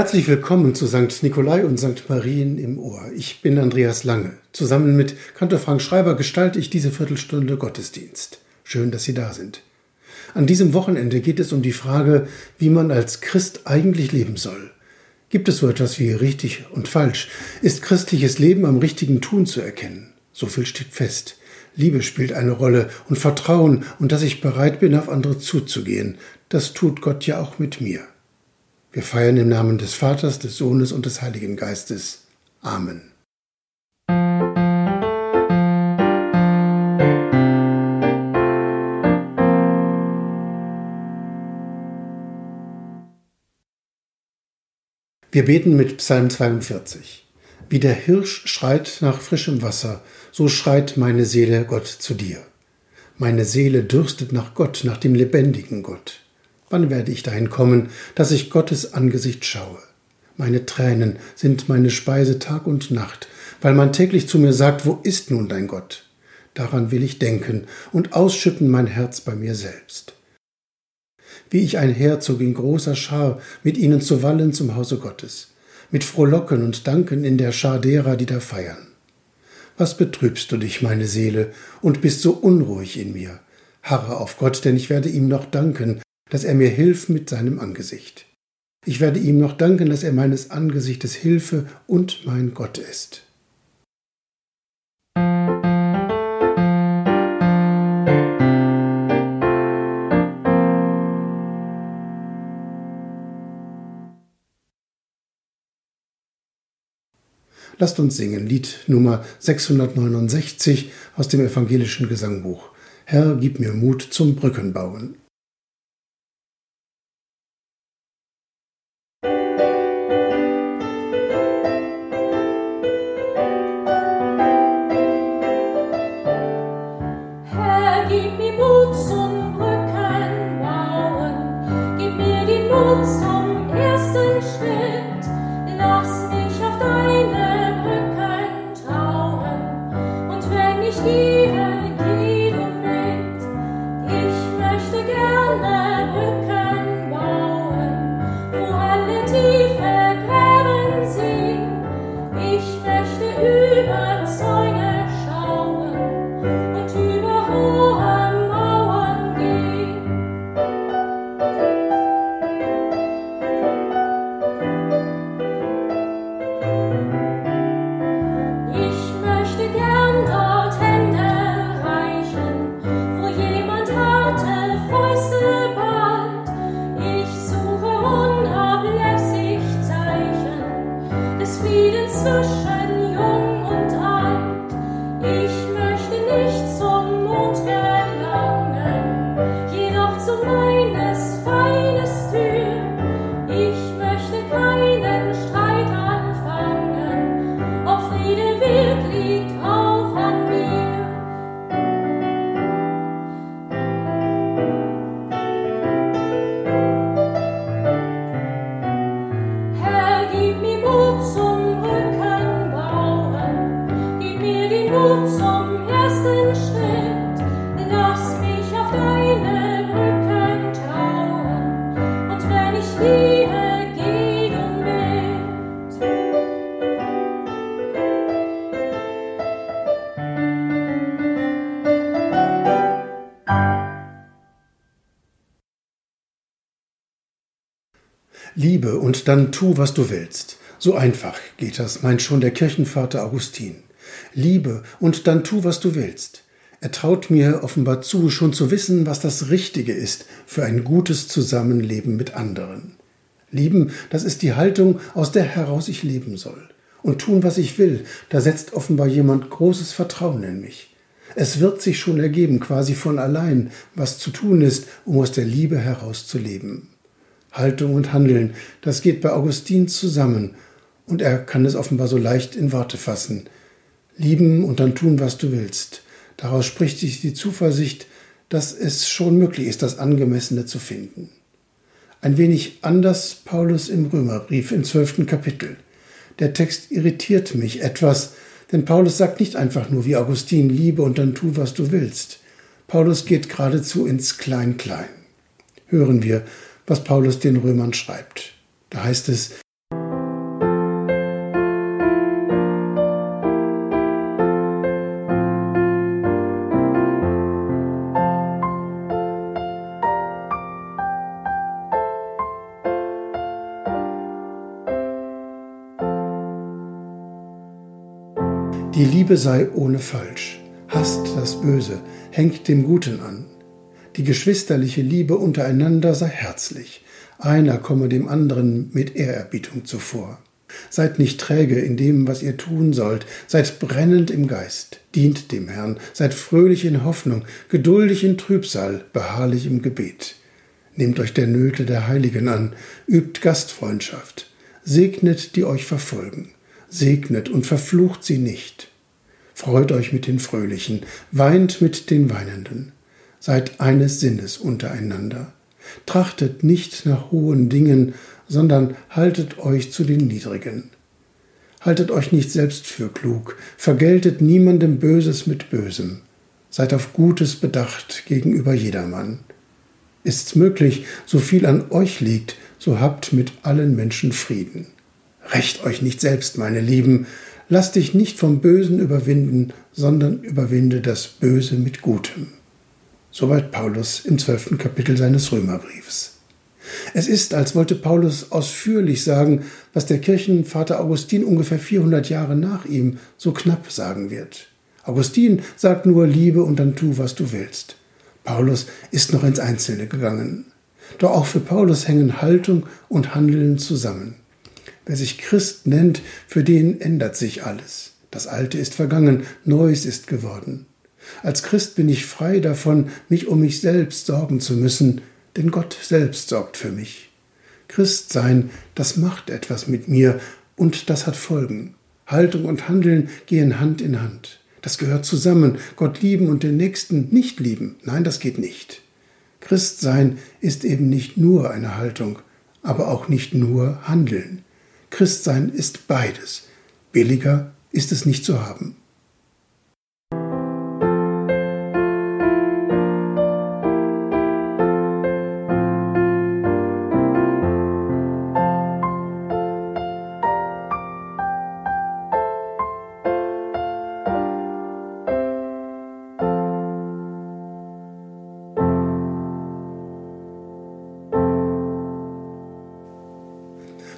Herzlich willkommen zu St. Nikolai und St. Marien im Ohr. Ich bin Andreas Lange. Zusammen mit Kantor Frank Schreiber gestalte ich diese Viertelstunde Gottesdienst. Schön, dass Sie da sind. An diesem Wochenende geht es um die Frage, wie man als Christ eigentlich leben soll. Gibt es so etwas wie richtig und falsch? Ist christliches Leben am richtigen Tun zu erkennen? So viel steht fest. Liebe spielt eine Rolle und Vertrauen und dass ich bereit bin, auf andere zuzugehen. Das tut Gott ja auch mit mir. Wir feiern im Namen des Vaters, des Sohnes und des Heiligen Geistes. Amen. Wir beten mit Psalm 42. Wie der Hirsch schreit nach frischem Wasser, so schreit meine Seele Gott zu dir. Meine Seele dürstet nach Gott, nach dem lebendigen Gott. Wann werde ich dahin kommen, dass ich Gottes Angesicht schaue? Meine Tränen sind meine Speise Tag und Nacht, weil man täglich zu mir sagt, wo ist nun dein Gott? Daran will ich denken und ausschütten mein Herz bei mir selbst. Wie ich einherzog in großer Schar mit ihnen zu Wallen zum Hause Gottes, mit Frohlocken und Danken in der Schar derer, die da feiern. Was betrübst du dich, meine Seele, und bist so unruhig in mir? Harre auf Gott, denn ich werde ihm noch danken, dass er mir hilft mit seinem Angesicht. Ich werde ihm noch danken, dass er meines Angesichtes Hilfe und mein Gott ist. Lasst uns singen Lied Nummer 669 aus dem evangelischen Gesangbuch. Herr, gib mir Mut zum Brückenbauen. Liebe und dann tu, was du willst. So einfach geht das, meint schon der Kirchenvater Augustin. Liebe und dann tu, was du willst. Er traut mir offenbar zu, schon zu wissen, was das Richtige ist für ein gutes Zusammenleben mit anderen. Lieben, das ist die Haltung, aus der heraus ich leben soll. Und tun, was ich will, da setzt offenbar jemand großes Vertrauen in mich. Es wird sich schon ergeben, quasi von allein, was zu tun ist, um aus der Liebe heraus zu leben. Haltung und Handeln, das geht bei Augustin zusammen, und er kann es offenbar so leicht in Worte fassen. Lieben und dann tun, was du willst. Daraus spricht sich die Zuversicht, dass es schon möglich ist, das Angemessene zu finden. Ein wenig anders Paulus im Römerbrief im zwölften Kapitel. Der Text irritiert mich etwas, denn Paulus sagt nicht einfach nur wie Augustin, liebe und dann tu, was du willst. Paulus geht geradezu ins Klein-Klein. Hören wir, was Paulus den Römern schreibt. Da heißt es, Die Liebe sei ohne Falsch, hasst das Böse, hängt dem Guten an, die geschwisterliche Liebe untereinander sei herzlich, einer komme dem anderen mit Ehrerbietung zuvor. Seid nicht träge in dem, was ihr tun sollt, seid brennend im Geist, dient dem Herrn, seid fröhlich in Hoffnung, geduldig in Trübsal, beharrlich im Gebet. Nehmt euch der Nöte der Heiligen an, übt Gastfreundschaft, segnet, die euch verfolgen, segnet und verflucht sie nicht. Freut euch mit den Fröhlichen, weint mit den Weinenden, seid eines Sinnes untereinander. Trachtet nicht nach hohen Dingen, sondern haltet euch zu den Niedrigen. Haltet euch nicht selbst für klug, vergeltet niemandem Böses mit Bösem, seid auf Gutes bedacht gegenüber jedermann. Ist's möglich, so viel an euch liegt, so habt mit allen Menschen Frieden. Recht euch nicht selbst, meine Lieben, lasst dich nicht vom Bösen überwinden, sondern überwinde das Böse mit Gutem. Soweit Paulus im zwölften Kapitel seines Römerbriefs. Es ist, als wollte Paulus ausführlich sagen, was der Kirchenvater Augustin ungefähr 400 Jahre nach ihm so knapp sagen wird. Augustin sagt nur, liebe und dann tu, was du willst. Paulus ist noch ins Einzelne gegangen. Doch auch für Paulus hängen Haltung und Handeln zusammen. Wer sich Christ nennt, für den ändert sich alles. Das Alte ist vergangen, Neues ist geworden. Als Christ bin ich frei davon, mich um mich selbst sorgen zu müssen, denn Gott selbst sorgt für mich. Christsein, das macht etwas mit mir und das hat Folgen. Haltung und Handeln gehen Hand in Hand. Das gehört zusammen. Gott lieben und den Nächsten nicht lieben. Nein, das geht nicht. Christsein ist eben nicht nur eine Haltung, aber auch nicht nur Handeln. Christsein ist beides. Billiger ist es nicht zu haben.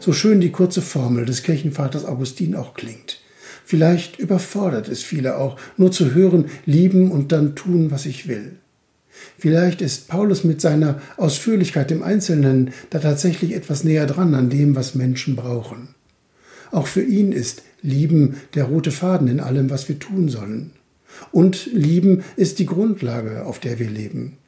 So schön die kurze Formel des Kirchenvaters Augustin auch klingt. Vielleicht überfordert es viele auch, nur zu hören, lieben und dann tun, was ich will. Vielleicht ist Paulus mit seiner Ausführlichkeit im Einzelnen da tatsächlich etwas näher dran an dem, was Menschen brauchen. Auch für ihn ist Lieben der rote Faden in allem, was wir tun sollen. Und Lieben ist die Grundlage, auf der wir leben.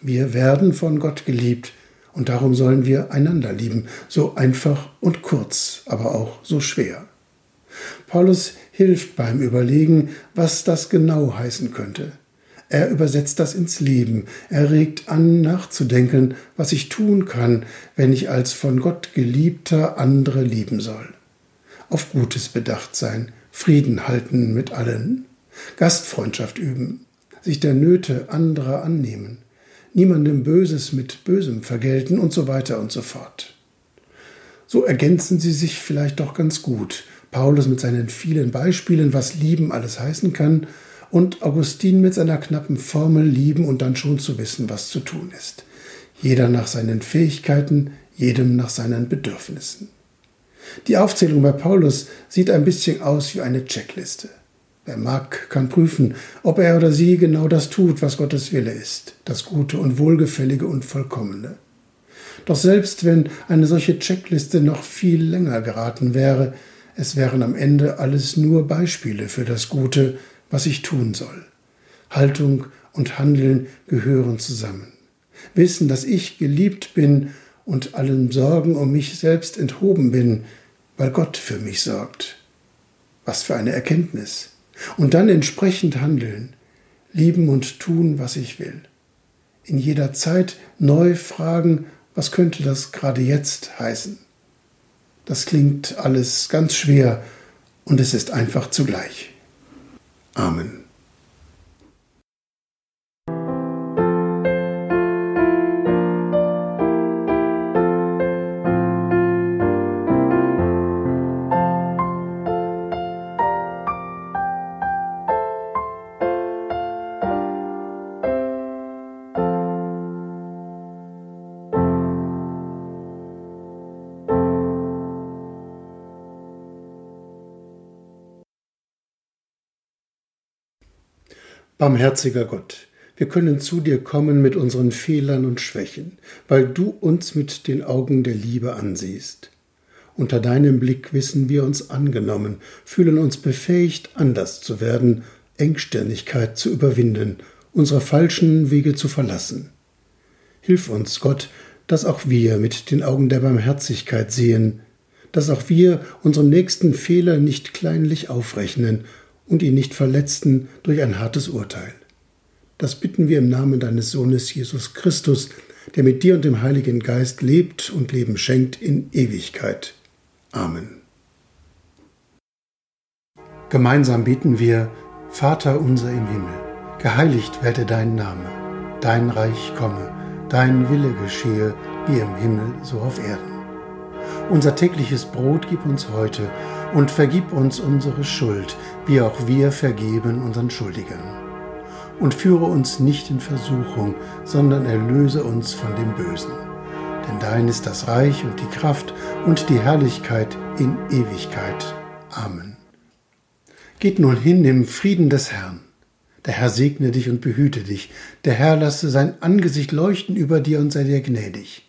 Wir werden von Gott geliebt, und darum sollen wir einander lieben, so einfach und kurz, aber auch so schwer. Paulus hilft beim Überlegen, was das genau heißen könnte. Er übersetzt das ins Leben. Er regt an, nachzudenken, was ich tun kann, wenn ich als von Gott geliebter andere lieben soll. Auf Gutes bedacht sein, Frieden halten mit allen, Gastfreundschaft üben, sich der Nöte anderer annehmen, niemandem Böses mit Bösem vergelten und so weiter und so fort. So ergänzen sie sich vielleicht doch ganz gut. Paulus mit seinen vielen Beispielen, was lieben alles heißen kann, und Augustin mit seiner knappen Formel lieben und dann schon zu wissen, was zu tun ist. Jeder nach seinen Fähigkeiten, jedem nach seinen Bedürfnissen. Die Aufzählung bei Paulus sieht ein bisschen aus wie eine Checkliste. Wer mag, kann prüfen, ob er oder sie genau das tut, was Gottes Wille ist, das Gute und Wohlgefällige und Vollkommene. Doch selbst wenn eine solche Checkliste noch viel länger geraten wäre, es wären am Ende alles nur Beispiele für das Gute, was ich tun soll. Haltung und Handeln gehören zusammen. Wissen, dass ich geliebt bin und allen Sorgen um mich selbst enthoben bin, weil Gott für mich sorgt. Was für eine Erkenntnis und dann entsprechend handeln, lieben und tun, was ich will. In jeder Zeit neu fragen, was könnte das gerade jetzt heißen? Das klingt alles ganz schwer und es ist einfach zugleich. Amen. Barmherziger Gott, wir können zu dir kommen mit unseren Fehlern und Schwächen, weil du uns mit den Augen der Liebe ansiehst. Unter deinem Blick wissen wir uns angenommen, fühlen uns befähigt, anders zu werden, Engstirnigkeit zu überwinden, unsere falschen Wege zu verlassen. Hilf uns, Gott, dass auch wir mit den Augen der Barmherzigkeit sehen, dass auch wir unserem nächsten Fehler nicht kleinlich aufrechnen und ihn nicht verletzten durch ein hartes Urteil. Das bitten wir im Namen deines Sohnes Jesus Christus, der mit dir und dem Heiligen Geist lebt und Leben schenkt in Ewigkeit. Amen. Gemeinsam beten wir, Vater unser im Himmel, geheiligt werde dein Name, dein Reich komme, dein Wille geschehe, wie im Himmel so auf Erden. Unser tägliches Brot gib uns heute und vergib uns unsere Schuld, wie auch wir vergeben unseren Schuldigern und führe uns nicht in Versuchung, sondern erlöse uns von dem Bösen. Denn dein ist das Reich und die Kraft und die Herrlichkeit in Ewigkeit. Amen. Geht nun hin im Frieden des Herrn. Der Herr segne dich und behüte dich. Der Herr lasse sein Angesicht leuchten über dir und sei dir gnädig.